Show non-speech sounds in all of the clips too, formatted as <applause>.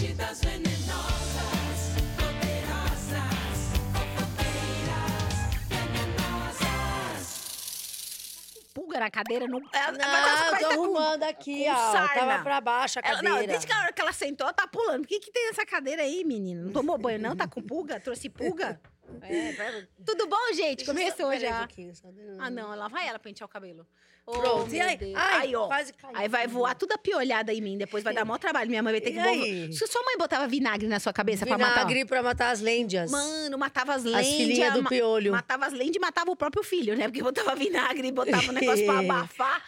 Metidas venenosas, poderosas, fofoteiras, venenosas. Pulga na cadeira, não. Ela, Não, parece eu que tô tá com- arrumando aqui, com ó. sarna. Tava pra baixo a Ela, cadeira. não, desde que a hora que ela sentou, ela tá pulando. O que, que tem nessa cadeira aí, menina? Não tomou banho, não? Tá com pulga? Trouxe pulga? É, Tudo bom, gente? deixa eu só- Começou um já. de- Ah, não, lá vai ela pentear o cabelo. Oh, Pronto, e aí? Deus. Ai, ó. quase caiu. Aí vai voar tudo a piolhada em mim, depois vai dar maior trabalho. Minha mãe vai ter que aí? Se sua mãe botava vinagre na sua cabeça pra matar. Vinagre pra matar as lêndias. Mano, matava as as lendas. filhinhas do piolho. Matava as lendas e matava o próprio filho, né? Porque botava vinagre e botava um negócio pra <laughs> abafar.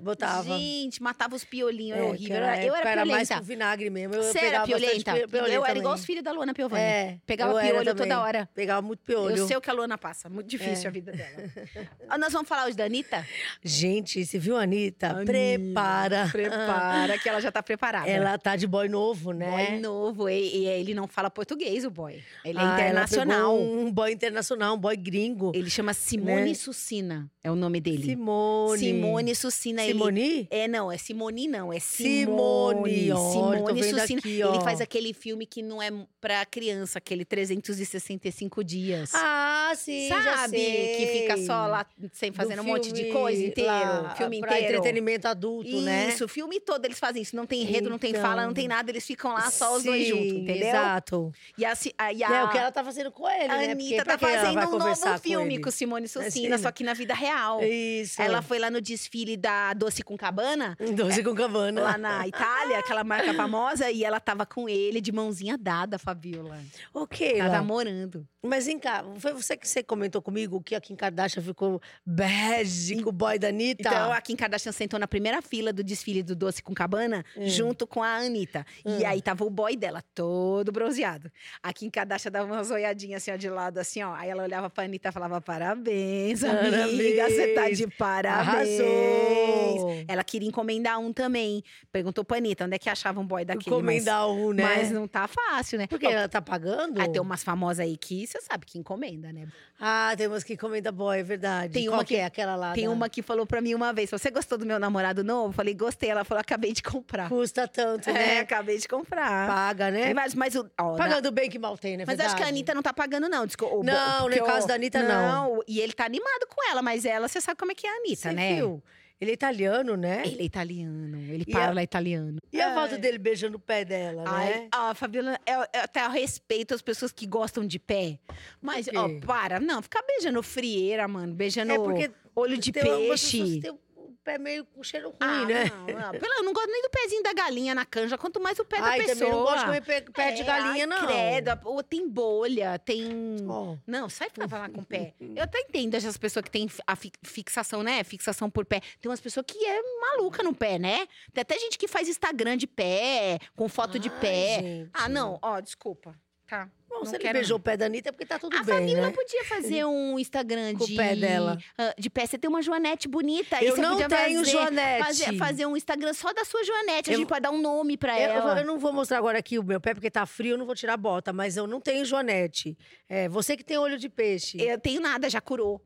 Botava. Gente, matava os piolinhos, É, era horrível. cara, Eu era, era mais com vinagre mesmo. Eu Você era piolenta? pi- piolenta eu era também. igual os filhos da Luana Piovani. É. Pegava eu era piolho também. toda hora. Pegava muito piolho. Eu sei o que a Luana passa. Muito difícil É. a vida dela. Nós vamos falar hoje da Anitta? Gente, <laughs> você viu Anitta? Prepara. Prepara, que ela já tá preparada. Ela tá de boy novo, né? Boy novo. E, e ele não fala português, o boy. Ele é Ah, internacional. Um boy internacional, um boy gringo. Ele chama Simone Né? Sucina. É o nome dele. Simone. Simone Sucina. ele- Simoni? É, não, é Simone, não. É Simone, Simone. tô Simone Sucina. aqui. Ele faz aquele filme que não é pra criança, aquele 365 dias. Ah, sim, Sabe? Que fica só lá sem Do fazendo um monte de coisa inteiro. lá, filme pra inteiro. entretenimento adulto, né? Isso, o filme todo eles fazem isso. Não tem enredo, não tem Então. fala, não tem nada. Eles ficam lá só os dois Sim, juntos, entendeu? Exato. E a, a, e a, É o que ela tá fazendo com ele, a né? Anitta Porque pra tá fazendo um novo filme ele? com Simone Sucina, só que na vida real. Isso. Ela foi lá no desfile da Doce com Cabana, Doce com cabana. lá na Itália, aquela marca <laughs> famosa, e ela tava com ele de mãozinha dada, Fabiola. Ok, Tá namorando. Mas vem cá, foi você que você comentou comigo que a Kim Kardashian ficou bad com o boy da Anitta? Então, a Kim Kardashian sentou na primeira fila do desfile do Doce com Cabana, junto com a Anitta. E Hum. aí tava o boy dela, todo bronzeado. A Kim Kardashian dava umas olhadinhas assim, ó, de lado, assim, ó. Aí ela olhava pra Anitta e falava, parabéns, amiga, você tá de parabéns. Arrasou. Ela queria encomendar um também. Perguntou pra Anitta, onde é que achava um boy daquele? Encomendar um, né? Mas, mas não tá fácil, né? Porque ela tá pagando? Aí tem umas famosas aí que você sabe que encomenda, né? Ah, tem umas que encomenda boy, é verdade. Tem Qual uma que que- é aquela lá? Tem da- uma que falou pra mim uma vez: Você gostou do meu namorado novo? Eu falei, gostei. Ela falou, acabei de comprar. Custa tanto, É, né? acabei de comprar. Paga, né? Mas, mas, o- ó, na- Pagando bem que mal tem, né? mas acho que a Anitta não tá pagando, não. Desculpa, Não, no o- caso da Anitta, não. E ele tá animado com ela, mas ela, você sabe como é que é a Anitta, Você né? viu? Ele é italiano, né? Ele é italiano, ele E fala italiano. E a Ai. foto dele beijando o pé dela, Ai, né? ó, Fabiola, eu, eu até respeito as pessoas que gostam de pé. Mas, ó, para. Não, ficar beijando frieira, mano. Beijando É porque olho de peixe. o pé meio com cheiro ruim, Ah, né? não, não. Eu não gosto nem do pezinho da galinha na canja, quanto mais o pé da Ai, pessoa. também não gosto de comer pé, pé de É, galinha, ai, não. Credo, ou tem bolha, tem. Ó. Não, sai pra falar com o pé. <laughs> Eu até entendo essas pessoas que têm a fi- fixação, né? Fixação por pé. Tem umas pessoas que é maluca no pé, né? Tem até gente que faz Instagram de pé, com foto de Ai, pé. gente. Ah, não, ó, desculpa. Tá. Bom, não se ele beijou não. o pé da Anitta é porque tá tudo A bem, Fabíola né? podia fazer um Instagram Com o de. pé dela. ah, de pé. Você tem uma Joanete bonita. Eu não tenho fazer, Joanete. Fazer, fazer um Instagram só da sua Joanete. A Eu- gente pode dar um nome pra Eu, ela. eu não vou mostrar agora aqui o meu pé, porque tá frio, eu não vou tirar a bota. Mas eu não tenho joanete. É, você que tem olho de peixe. Eu tenho nada, já curou.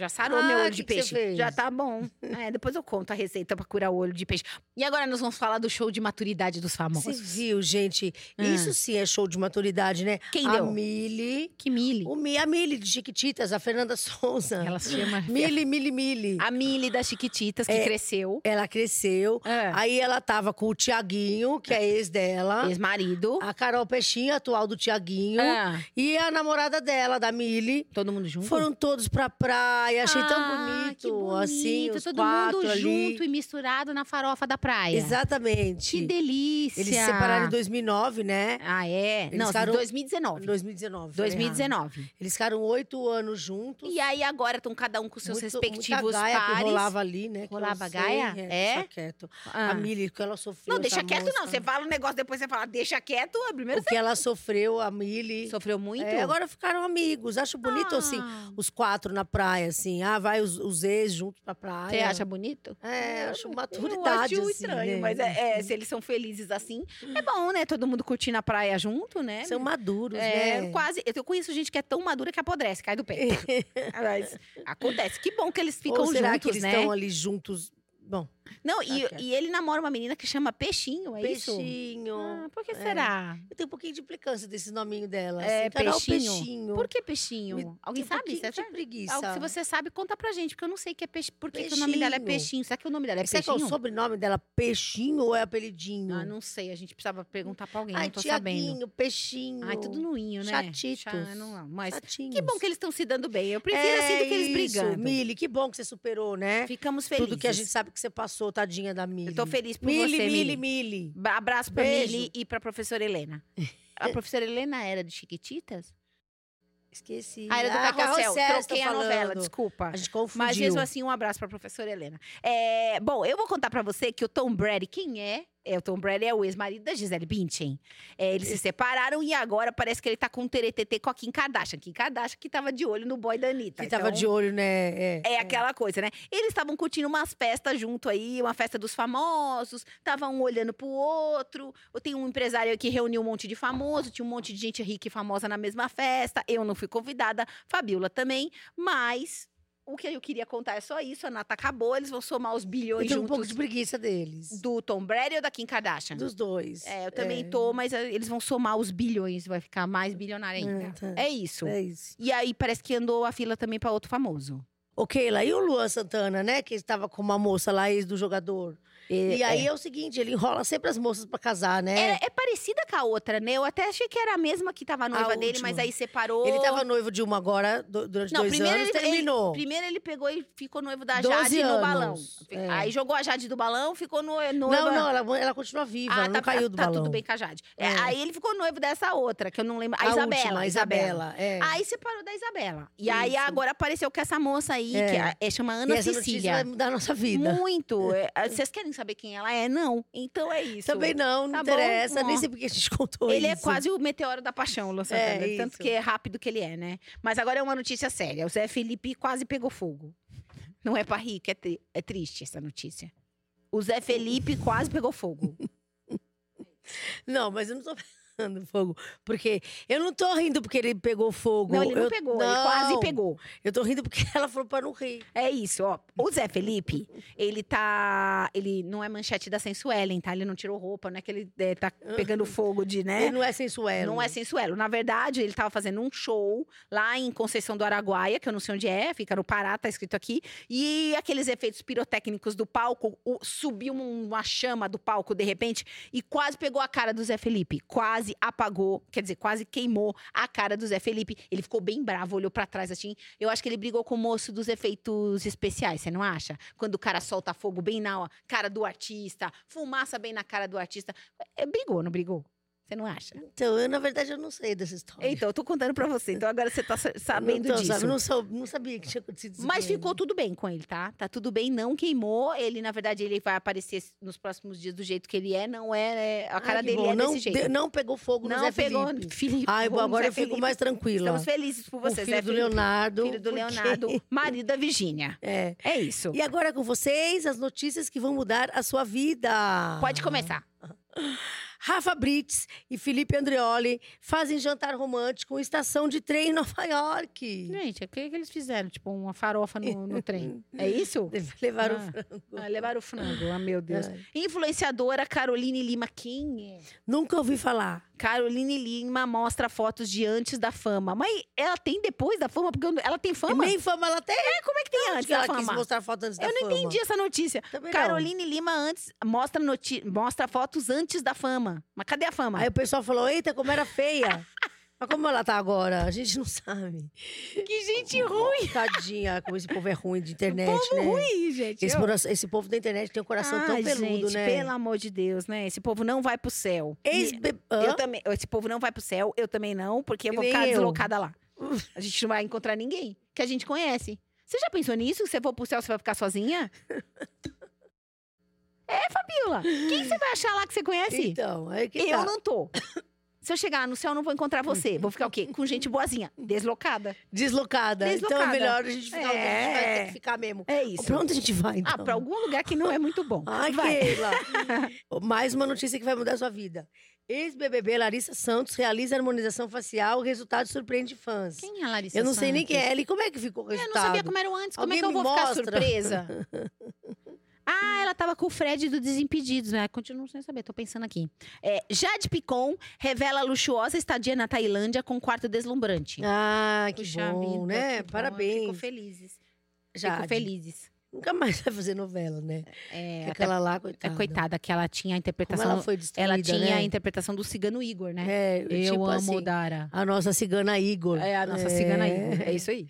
Já sarou Ah, meu olho de você peixe. Já tá bom. É, depois eu conto a receita pra curar o olho de peixe. E agora nós vamos falar do show de maturidade dos Você famosos. viu, gente? Ah. Isso sim é show de maturidade, né? Quem a deu? Mili. Que Mili. O Mi, a Mili de Chiquititas, a Fernanda Souza. Ela se chama. Mili, Mili, Mili. A Mili das Chiquititas, que É. cresceu. Ela cresceu. É. Aí ela tava com o Tiaguinho, que é ex dela. Ex-marido. A Carol Peixinho, atual do Tiaguinho. Ah, E a namorada dela, da Mili. todo mundo junto? Foram todos pra praia. Achei tão Ah, bonito. que bonito. Assim, os todo quatro mundo ali. junto e misturado na farofa da praia. Exatamente. Que delícia. Eles se separaram em 2009, né? Ah, é? Eles Não, ficaram- 2019. Em 2019. falei errado. 2019. Eles ficaram oito anos juntos. E aí agora estão cada um com seus Muito- respectivos gaia pares. que rolava ali, né? Rolava sei, gaia? É? Deixa quieto. Ah. A Mili, que ela sofreu. Não, deixa quieto não. Você fala um negócio, depois você fala, deixa quieto. A primeira O que ela sofreu, a Mili. sofreu muito? É, agora ficaram amigos. Acho bonito, Ah. assim, os quatro na praia, assim. Ah, vai os, os ex juntos pra praia. Você acha bonito? É, acho Eu maturidade, acho assim, estranho, né? mas é, é, se eles são felizes assim, é bom, né? Todo mundo curtindo a praia junto, né? São maduros, É, né? quase. Eu conheço gente que é tão madura que apodrece, cai do pé. <laughs> Mas acontece. Que bom que eles ficam Ou será juntos, que eles né? estão ali juntos? Bom, Não, e, quieto. e ele namora uma menina que chama Peixinho, é isso? Peixinho. Ah, por que É. será? Eu tenho um pouquinho de implicância desse nominho dela. É, assim, Peixinho? Peixinho. Por que Peixinho? Me- Alguém um sabe? de sabe? preguiça. Algo que você sabe, conta pra gente, porque eu não sei que é peixe. Por que, que o nome dela é Peixinho. Peixinho? Será que o nome dela é Será que é o Peixinho? sobrenome dela Peixinho ou é apelidinho? Ah, não sei. A gente precisava perguntar pra alguém, Ai, não tô sabendo. Peixinho. Ai, tudo noinho, né? Chatitos. Chá, não, mas Chatinhos. que bom que eles estão se dando bem. Eu prefiro assim do que eles É brigando. Mili, que bom que você superou, né? Ficamos felizes. Tudo que a gente sabe que você passou, tadinha da Mili. Eu tô feliz por Mili, você, Mili, Mili. Mili. Abraço pra Beijo. Mili e pra professora Helena. A professora Helena era de Chiquititas? Esqueci. Ah, era do Ah, Carrossel. você Troquei a novela, desculpa. A gente confundiu. Mas mesmo assim, um abraço pra professora Helena. É, bom, eu vou contar pra você que o Tom Brady, quem é? É, o Tom Brady é o ex-marido da Gisele Bündchen. É, eles se separaram e agora parece que ele tá com um teretetê com a Kim Kardashian. Kim Kardashian que tava de olho no boy da Anitta. que tava Então, de olho, né? É, É aquela coisa, né? Eles estavam curtindo umas festas junto aí, uma festa dos famosos, estavam um olhando pro outro. Eu tenho um empresário que reuniu um monte de famoso, tinha um monte de gente rica e famosa na mesma festa. Eu não fui convidada, Fabiola também, mas o que eu queria contar é só isso. A Nata acabou, eles vão somar os Eu bilhões tenho um juntos pouco de preguiça deles. do Tom Brady ou da Kim Kardashian? Dos dois. É, eu também tô, mas eh, eles vão somar os bilhões, vai ficar mais bilionário ainda. É, tá. É isso. É isso. E aí parece que andou a fila também pra outro famoso. Ok, lá e o Luan Santana, né? Que estava com uma moça lá, ex do jogador. E, aí é. o seguinte, ele enrola sempre as moças pra casar, né? É, é parecida com a outra, né? Eu até achei que era a mesma que tava noiva dele, mas aí separou. Ele tava noivo de uma agora, do- durante Não, dois primeiro anos, ele, terminou. ele- primeiro ele pegou e ficou noivo da 12 Jade no balão. anos, é. Aí jogou a Jade do balão, ficou no, noiva. Não, não, ela, ela continua viva, ela Ah, não tá, caiu do tá balão. tudo bem com a Jade. É, É. aí ele ficou noivo dessa outra, que eu não lembro. A, A Isabela. última, a Isabela. É. Aí separou da Isabela. E aí Isso. agora apareceu com essa moça aí, É. que é, é, chama Ana e essa notícia Cecília. vai mudar a nossa vida. Muito. <laughs> É, Vocês querem saber quem ela é? Não. Então é isso. Também não, não Tá bom? interessa. Nem Ó. sei porque a gente contou Ele é isso. quase o meteoro da paixão, Luan É, Santana. tanto isso. que é rápido que ele é, né? Mas agora é uma notícia séria. O Zé Felipe quase pegou fogo. Não é pra rir, que é, tri- é triste essa notícia. O Zé Felipe quase pegou fogo. <laughs> Não, mas eu não tô pegando fogo. Porque eu não tô rindo porque ele pegou fogo. Não, ele não Eu- pegou, ele quase não. pegou. Eu tô rindo porque <laughs> ela falou pra não rir. É isso, ó. O Zé Felipe, ele tá. Ele não é manchete da Sensuelen, tá? Ele não tirou roupa, não é que ele é, tá pegando fogo de, né? Ele não é sensuelo. Não é sensuelo. Na verdade, ele tava fazendo um show lá em Conceição do Araguaia, que eu não sei onde é, fica no Pará, tá escrito aqui. E aqueles efeitos pirotécnicos do palco, o- subiu um- uma chama do palco de repente e quase pegou a cara do Zé Felipe. Quase apagou, quer dizer, quase queimou a cara do Zé Felipe. Ele ficou bem bravo, olhou pra trás assim. Eu acho que ele brigou com o moço dos efeitos especiais, você não acha? Quando o cara solta fogo bem na cara do artista, fumaça bem na cara do artista. É, brigou, não brigou? Você não acha? Então, eu, na verdade, eu não sei dessa história. Então, eu tô contando pra você. Então, agora você tá sa- sabendo não tô, disso. sabe? Não, sou, não sabia que tinha acontecido isso Mas ficou tudo bem com ele, tá? Tá tudo bem, não queimou. Ele, na verdade, ele vai aparecer nos próximos dias do jeito que ele é. Não é. é- A Ai, cara que dele bom. é não, desse jeito. de- não pegou fogo no não Zé pegou Felipe. Felipe. Ai, bom, Zé agora eu fico Felipe. mais tranquila. Estamos felizes por você, o filho Zé do Felipe. Leonardo. Filho do porque- Leonardo, marido da Virgínia. É. É isso. E agora com vocês, as notícias que vão mudar a sua vida. Pode começar. Rafa Brits e Felipe Andreoli fazem jantar romântico em estação de trem em Nova York. Gente, o que, que eles fizeram? Tipo, uma farofa no, no <laughs> trem. É isso? Deve levar o Ah. frango. Ah, levaram o frango. Ah, meu Deus. Influenciadora Caroline Lima. Quem é? Nunca ouvi falar. Caroline Lima mostra fotos de antes da fama. Mas ela tem depois da fama? Porque não- ela tem fama? Nem fama ela tem. É, como é que tem Onde antes que da ela fama? quis mostrar foto antes da Eu não fama? entendi essa notícia. Também não. Caroline Lima antes mostra, noti- mostra fotos antes da fama. Mas cadê a fama? Aí o pessoal falou, eita, como era feia. <laughs> Mas como ela tá agora? A gente não sabe. Que gente ruim. Tadinha, como esse povo é ruim de internet, Povo né? ruim, gente. Esse, Eu- cora- esse povo da internet tem um coração tão Ai, peludo, gente, né? pelo amor de Deus, né? Esse povo não vai pro céu. Ex eu também, esse povo não vai pro céu, eu também não, porque eu vou ficar eu. deslocada lá. A gente não vai encontrar ninguém que a gente conhece. Você já pensou nisso? Se você for pro céu, você vai ficar sozinha? <laughs> É, Fabiola. Quem você vai achar lá que você conhece? Então, aí que eu tá. não tô. Se eu chegar no céu, eu não vou encontrar você. Vou ficar o quê? Com gente boazinha. Deslocada. Deslocada. Então é Deslocada. melhor a gente ficar onde a gente vai ter É. que ficar mesmo. É isso. Pra onde a gente vai, então? Ah, pra algum lugar que não é muito bom. Ai, vai. Keila. <laughs> Mais uma notícia que vai mudar a sua vida. Ex-BBB Larissa Santos realiza harmonização facial. O resultado surpreende fãs. Quem é a Larissa Eu não sei nem quem Santos? é ela. E como é que ficou o Eu resultado? não sabia como era antes. Como é Alguém que eu vou ficar mostra? surpresa? <laughs> Ah, ela tava com o Fred do Desimpedidos, né? Continuo sem saber, tô pensando aqui. É, Jade Picon revela luxuosa estadia na Tailândia com quarto deslumbrante. Ah, que Puxa bom, vida, né? que bom, Parabéns. Ficou felizes. Já. Ficou felizes. Nunca mais vai fazer novela, né? É, Porque até- aquela lá, é, coitada. coitada, que ela tinha a Como interpretação. ela foi destruída, ela tinha né? a interpretação do cigano Igor, né? É, Eu tipo amo assim, Dara. a nossa cigana Igor. É a nossa cigana Igor. É isso aí.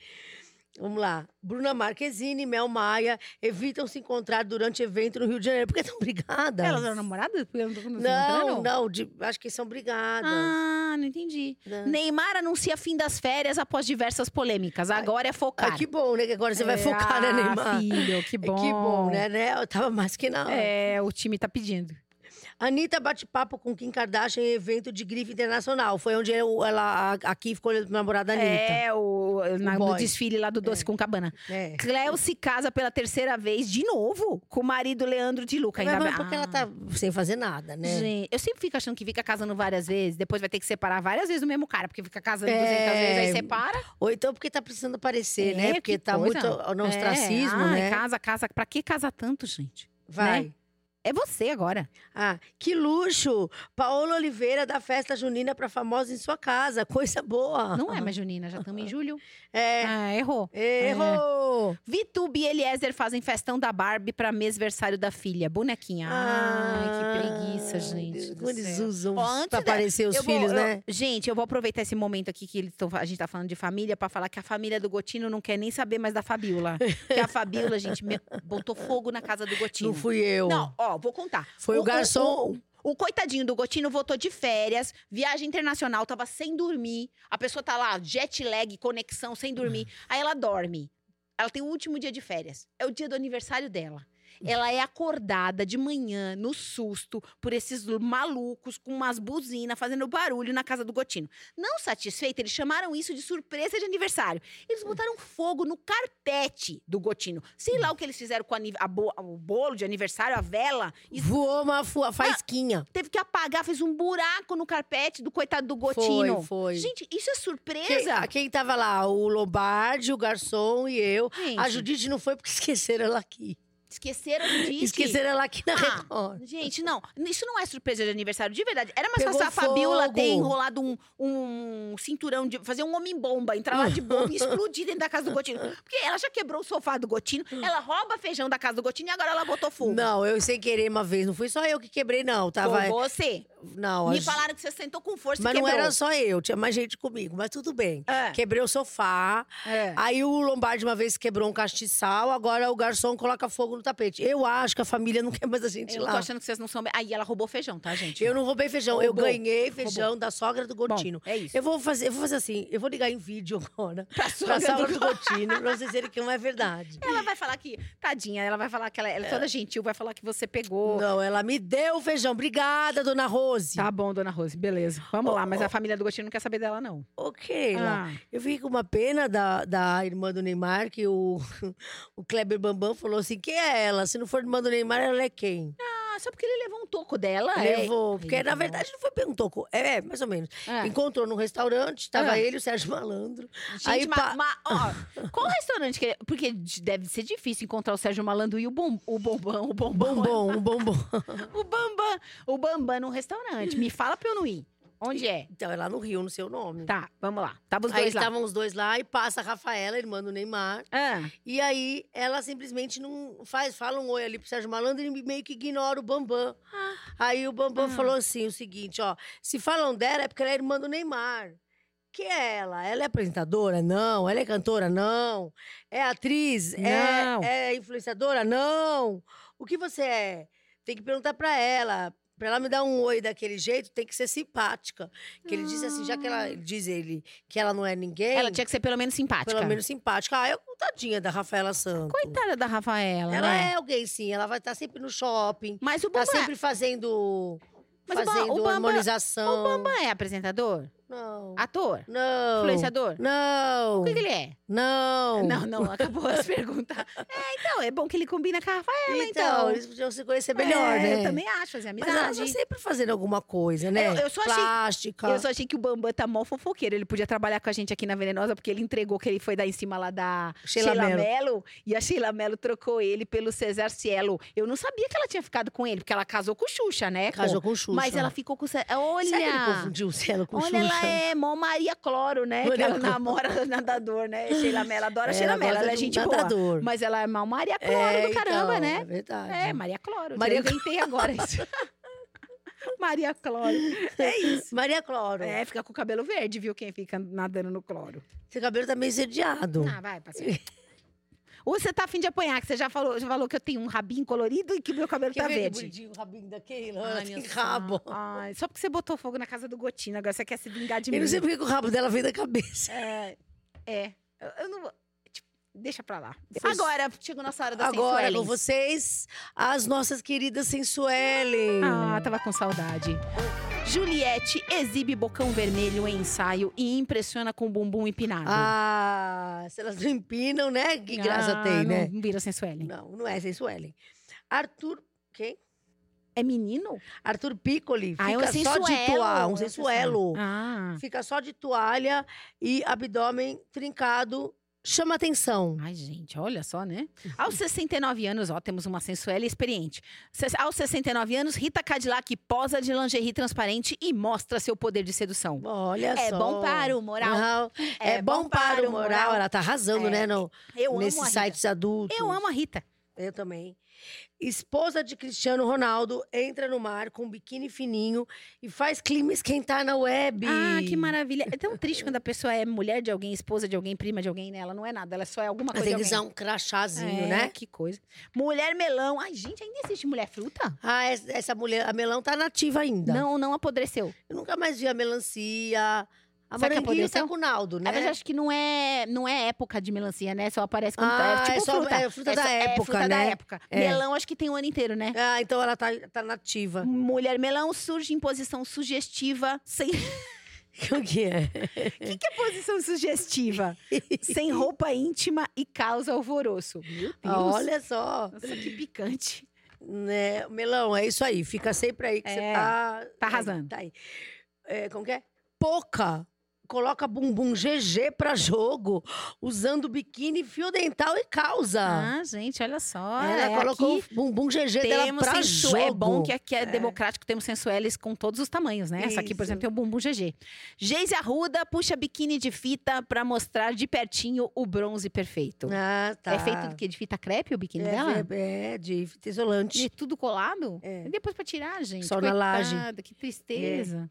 Vamos lá. Bruna Marquezine e Mel Maia evitam se encontrar durante evento no Rio de Janeiro. Por que estão brigadas? Elas eram namoradas? Porque não Não, não, de- acho que são brigadas. Ah, não entendi. né? Neymar anuncia fim das férias após diversas polêmicas. Agora é focar. Ah, que bom, né? Que agora você vai É, focar, né, ah, Neymar? filho, que <laughs> bom. Que bom, né? né? Eu tava mais que na hora. É, o time tá pedindo. Anitta bate papo com Kim Kardashian em evento de grife internacional. Foi onde eu- ela, a- aqui ficou a namorada Anitta. É, o, na- no desfile lá do Doce com Cabana. É. Cleo se casa pela terceira vez, de novo, com o marido Leandro de Luca. Ainda Mas, bem- mas porque ela Ah. tá sem fazer nada, né? Gente, eu sempre fico achando que fica casando várias vezes, depois vai ter que separar várias vezes o mesmo cara, porque fica casando É. 200 vezes, aí separa. Ou então porque tá precisando aparecer, É, né? Porque que tá coisa. muito no É, ostracismo, ai, né? Casa, casa. Pra que casar tanto, gente? Vai. É você agora. Ah, que luxo! Paola Oliveira dá festa junina pra famosa em sua casa. Coisa boa. Não é mais <laughs> junina, já estamos em julho. É. Ah, errou. Errou! Vitube e Eliezer fazem festão da Barbie pra mêsversário da filha. Bonequinha. Ai, que preguiça, gente. Como eles céu. usam Ó, antes pra da- aparecer os Eu vou- filhos, eu- né? Gente, eu vou aproveitar esse momento aqui que eles tão, a gente tá falando de família pra falar que a família do Gotino não quer nem saber mais da Fabiola. <laughs> Porque a Fabiola, gente, me- botou fogo na casa do Gotino. Não fui eu. Não, ó, vou contar. Foi o, garçom. O, o coitadinho do Gotino voltou de férias, viagem internacional, tava sem dormir. A pessoa tá lá, jet lag, conexão, sem dormir. Aí ela dorme. Ela tem o último dia de férias. É o dia do aniversário dela. Ela é acordada de manhã, no susto, por esses malucos com umas buzinas fazendo barulho na casa do Gotino. Não satisfeita, eles chamaram isso de surpresa de aniversário. Eles botaram fogo no carpete do Gotino. Sei lá o que eles fizeram com a a bo- o bolo de aniversário, a vela. E Voou uma faisquinha. teve que apagar, fez um buraco no carpete do coitado do Gotino. Foi, foi. Gente, isso é Quem, surpresa. quem tava lá? O Lombardi, o garçom e eu. Gente, A Judite não foi porque <laughs> esqueceram ela aqui. Esqueceram Judite. Esqueceram ela aqui na Ah. Gente, não. Isso não é surpresa de aniversário, de verdade. Era mais fácil a Fabiola ter enrolado um, um cinturão, de fazer um homem-bomba, entrar lá de bomba e explodir dentro da casa do Gotino. Porque ela já quebrou o sofá do Gotino, ela rouba feijão da casa do Gotino e agora ela botou fogo. Não, eu sem querer uma vez. Não fui só eu que quebrei, não. Tava. Foi você. Não, Me a- falaram que você sentou com força Mas e não era só eu, tinha mais gente comigo, mas tudo bem. É. Quebrei o sofá. É. Aí o Lombardi uma vez quebrou um castiçal, agora o garçom coloca fogo no tapete. Eu acho que a família não <laughs> quer mais a gente Eu tô lá. achando que vocês não são. Aí ela roubou feijão, tá, gente? Eu não roubei feijão, eu Roubou. ganhei feijão da sogra do Bom, Gotino. é isso. Eu vou fazer, eu vou fazer assim, eu vou ligar em vídeo agora Pra pra sogra sogra do do Gotino, pra vocês verem que não é verdade. <laughs> Ela vai falar que, tadinha, ela vai falar que ela, ela é toda gentil, vai falar que você pegou. Não, ela me deu o feijão. Obrigada, dona Rose. Tá bom, dona Rose, beleza. Vamos Ô, lá, mas ô. a família do Gotino não quer saber dela, não. Ok, lá. Ah, Eu fiquei com uma pena da, da irmã do Neymar, que o, <laughs> o Kleber Bambam falou assim: quem é ela? Se não for irmã do Neymar, ela é quem? Ah, só porque ele levou um toco dela. é- Levou. Porque, Ele na verdade, não foi bem um toco. É, mais ou menos. É. Encontrou num restaurante, tava Ah. ele e o Sérgio Malandro. Gente, Aí mas, pa- mas, ó, <laughs> qual restaurante que ele... Porque deve ser difícil encontrar o Sérgio Malandro e o, bom, o Bombão, o Bombom. Bombom, um <laughs> bombom. O Bambam, o Bambam num restaurante. Me fala pra eu não ir. Onde é? Então, é lá no Rio, no seu nome. Tá, vamos lá. Tava os Aí dois lá. estavam os dois lá e passa a Rafaela, irmã do Neymar. Ah, E aí ela simplesmente não faz, fala um oi ali pro Sérgio Malandro e meio que ignora o Bambam. Aí o Bambam Ah. falou assim: o seguinte, ó, se falam dela é porque ela é irmã do Neymar. Que é ela? Ela é apresentadora? Não. Ela é cantora? Não. É atriz? É- Não. É, influenciadora? Não. O que você é? Tem que perguntar pra ela. Pra ela me dar um oi daquele jeito, tem que ser simpática. Que ele disse assim, já que ela diz ele que ela não é ninguém, ela tinha que ser pelo menos simpática. pelo menos simpática. Ah, eu tadinha da Rafaela Santos. Coitada da Rafaela, Ela né? é alguém, sim. Ela vai estar sempre no shopping. Mas o Tá Bambam, sempre fazendo. Mas fazendo o Bambam- harmonização. o Bambam é apresentador? Não. Ator? Não. Influenciador? Não. O que, que ele é? Não. <laughs> Não, não, acabou as <laughs> perguntas. É, então, é bom que ele combina com a Rafaela, Então, então. eles podiam se conhecer melhor, É, né? Eu também acho, fazer Mas elas amizade. sempre fazendo alguma coisa, né? Eu- eu só achei- Plástica. Eu só achei que o Bambam tá mó fofoqueiro. Ele podia trabalhar com a gente aqui na Venenosa, porque ele entregou que ele foi dar em cima lá da Sheila Sheila, Mello. Mello. E a Sheila Mello trocou ele pelo Cesar Cielo. Eu não sabia que ela tinha ficado com ele, porque ela casou com o Xuxa, né? Casou com... o Xuxa. Mas ela ficou com o Cesar. Olha! Será que ele confundiu o Cielo com o Xuxa? Ela é mó Maria Cloro, né? Maria que ela Cloro. namora <laughs> nadador, né? Sheila Mello adora É, Sheila Mello. Ela é gente boa. nadador. Mas ela é mal Maria Cloro É, do caramba, então, né? É verdade. É, Maria Cloro. Maria Eu inventei agora isso. <laughs> Maria Cloro. É isso. Maria Cloro. É, fica com o cabelo verde, viu? Quem fica nadando no cloro. Seu cabelo tá meio sediado. Ah, vai, passeio. Ou você tá afim de apanhar, que você já falou, já falou que eu tenho um rabinho colorido e que meu cabelo Quer tá ver verde. o rabinho daquele? Ai, Ela meu tem rabo. Ai, só porque você botou fogo na casa do Gotinho, agora você quer se vingar de Eu mim. não sei porque que o rabo dela veio da cabeça. É, é. Eu, eu não vou. tipo, deixa pra lá. Vocês- Agora chegou nossa hora da Agora, com vocês, as nossas queridas sensuelen. Ah, tava com saudade. Juliette exibe bocão vermelho em ensaio e impressiona com o bumbum empinado. Ah, se elas não empinam, né? Que graça Ah, tem, não né? Vira sensuelen. Não, não é sensuelen. Arthur, quem? É menino? Arthur Piccoli Ah, é um fica só de sensuelo. toalha, um É sensuelo. Ah. Fica só de toalha e abdômen trincado. Chama atenção. Ai, gente, olha só, né? Aos 69 anos, ó, temos uma sensuela experiente. Ses- Aos 69 anos, Rita Cadillac posa de lingerie transparente e mostra seu poder de sedução. Olha É só. bom para o moral. É, bom para o moral. Ela tá arrasando, É, né? No, Eu amo a nesses Rita. sites adultos. Eu amo a Rita. Eu também. Esposa de Cristiano Ronaldo entra no mar com um biquíni fininho e faz clima esquentar na web. Ah, que maravilha. É tão triste quando a pessoa é mulher de alguém, esposa de alguém, prima de alguém, né? Ela não é nada, ela só é alguma coisa tem que usar um crachazinho, É, né? Que coisa. Mulher melão. Ai, gente, ainda existe mulher fruta? Ah, es- essa mulher, a melão tá nativa ainda. Não, não apodreceu. Eu nunca mais vi a melancia. A Será que moranguinho tá apodreceu? com o Naldo, né? Na verdade, acho que não é, não é época de melancia, né? Só aparece quando Ah, é tipo é só- fruta. é fruta da só- época, fruta da né? época. É. Melão, acho que tem o ano inteiro, né? Ah, então ela tá, tá nativa. Mulher melão surge em posição sugestiva, sem. <laughs> O que é? <laughs> O que é posição sugestiva? <laughs> sem roupa íntima e causa alvoroço. Meu Deus. Olha só. Nossa, que picante. Né, melão, é isso aí. Fica sempre aí que você É, tá. tá arrasando. Tá aí. É, como que é? Pouca. Coloca bumbum GG pra jogo, usando biquíni, fio dental e causa. Ah, gente, olha só. Ela é, colocou aqui o bumbum GG dela pra sensu... jogo. É bom que aqui é, É. democrático, temos sensueles com todos os tamanhos, né? Essa aqui, por Isso. exemplo, tem o bumbum GG. Geise Arruda puxa biquíni de fita pra mostrar de pertinho o bronze perfeito. Ah, tá. É feito do quê? De fita crepe o biquíni é, dela? É, é, de fita isolante. De tudo colado? É. E depois pra tirar, gente. Só na laje. Coitada, Que tristeza.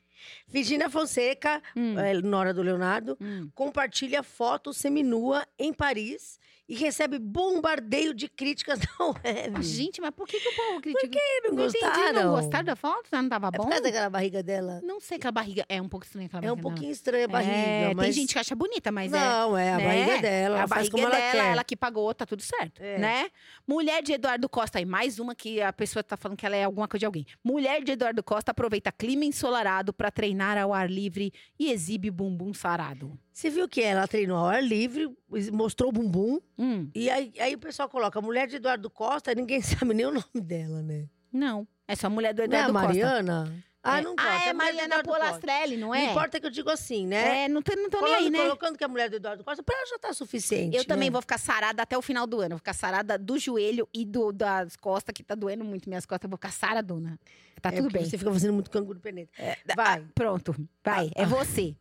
Virginia Fonseca, Hum, é, nora do Leonardo, hum. compartilha foto seminua em Paris e recebe bombardeio de críticas <laughs> na web. Gente, mas por que, que o povo critica? Por não não entendi, gostaram? não gostaram da foto? Não tava É bom? por causa daquela barriga dela. Não sei, aquela barriga é um pouco estranha aquela É um barriga pouquinho estranha a barriga, É, mas... Tem gente que acha bonita, mas é. não, é, a né? barriga dela, ela a barriga ela dela, quer. ela que pagou, tá tudo certo, É. né? Mulher de Eduardo Costa, e mais uma que a pessoa tá falando que ela é alguma coisa de alguém. Mulher de Eduardo Costa aproveita clima ensolarado pra treinar ao ar livre e exibe bumbum sarado. Você viu que ela treinou ao ar livre, mostrou o bumbum, Hum, e aí, aí o pessoal coloca mulher de Eduardo Costa, ninguém <laughs> sabe nem o nome dela, né? não, é só mulher do Não é a Eduardo Costa. Mariana? Ah, É. não importa. Ah, é a mulher do Mariana Eduardo. Polastrelli, não é? Não importa que eu digo assim, né? É, não tô, não tô nem Colocando, aí, né? colocando que é mulher do Eduardo Costa, pra ela já tá suficiente. Eu também né? vou ficar sarada até o final do ano. Vou ficar sarada do joelho e do, das costas, que tá doendo muito minhas costas. Eu vou ficar saradona. Tá É tudo bem. Você fica fazendo muito canguru peneta. Vai. Pronto, vai. Ah, É ah. você.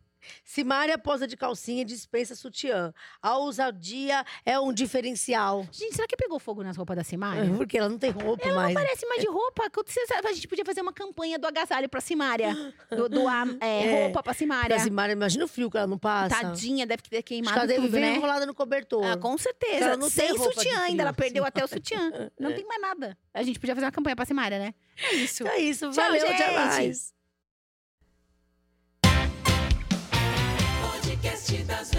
Simária posa de calcinha e dispensa sutiã. A ousadia é um diferencial. Gente, será que pegou fogo nas roupas da Simária? Porque ela não tem roupa Ela mais. não parece mais de roupa. Aconteceu- A gente podia fazer uma campanha do agasalho pra Simária. <gasps> Do, doar é, É. roupa pra Simária. Pra Simária, imagina o frio que ela não passa. Tadinha, deve ter queimado ela deve tudo, vir né? enrolada no cobertor. Ah, com certeza. Ela não tem Sem roupa sutiã ainda. Ela perdeu até o sutiã. <laughs> Não tem mais nada. A gente podia fazer uma campanha pra Simária, né? É isso. É isso, valeu, gente. até mais. podcast das